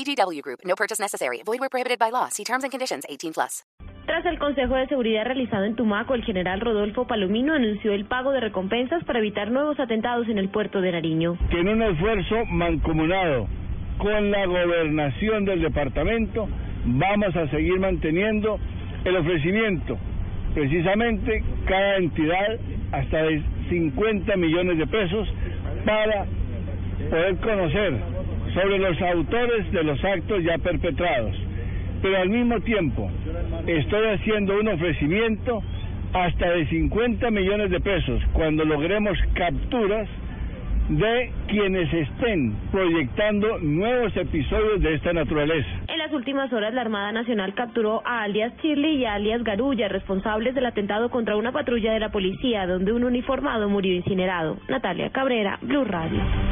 VGW Group. No purchase necessary. Void where prohibited by law. See terms and conditions. 18 plus. Tras el Consejo de Seguridad realizado en Tumaco, el general Rodolfo Palomino anunció el pago de recompensas para evitar nuevos atentados en el puerto de Nariño. Que en un esfuerzo mancomunado con la gobernación del departamento vamos a seguir manteniendo el ofrecimiento, precisamente cada entidad hasta de 50 millones de pesos para poder conocer sobre los autores de los actos ya perpetrados. Pero al mismo tiempo estoy haciendo un ofrecimiento hasta de 50 millones de pesos cuando logremos capturas de quienes estén proyectando nuevos episodios de esta naturaleza. En las últimas horas, la Armada Nacional capturó a alias Shirley y alias Garulla, responsables del atentado contra una patrulla de la policía, donde un uniformado murió incinerado. Natalia Cabrera, Blue Radio.